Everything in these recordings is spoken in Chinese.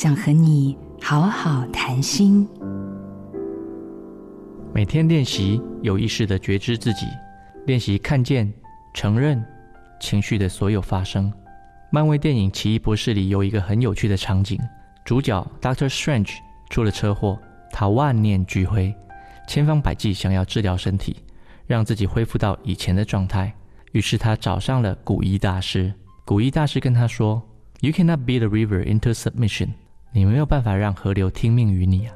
想和你好好谈心。每天练习有意识地觉知自己，练习看见、承认情绪的所有发生。漫威电影《奇异博士》里有一个很有趣的场景：主角 Doctor Strange 出了车祸，他万念俱灰，千方百计想要治疗身体，让自己恢复到以前的状态。于是他找上了古一大师。古一大师跟他说：“You cannot beat the river into submission。你没有办法让河流听命于你啊，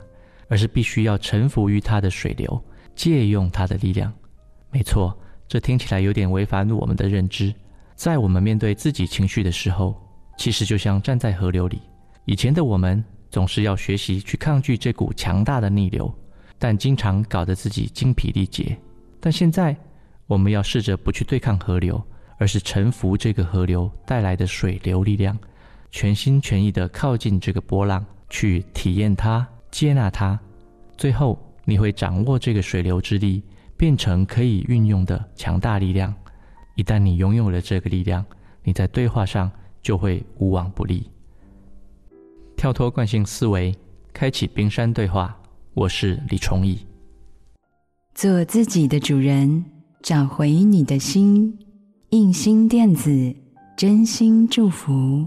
而是必须要臣服于它的水流，借用它的力量。”没错，这听起来有点违反我们的认知。在我们面对自己情绪的时候，其实就像站在河流里。以前的我们总是要学习去抗拒这股强大的逆流，但经常搞得自己精疲力竭。但现在，我们要试着不去对抗河流。而是臣服这个河流带来的水流力量，全心全意地靠近这个波浪，去体验它、接纳它。最后，你会掌握这个水流之力，变成可以运用的强大力量。一旦你拥有了这个力量，你在对话上就会无往不利。跳脱惯性思维，开启冰山对话。我是李崇义，做自己的主人，找回你的心。印心电子，真心祝福。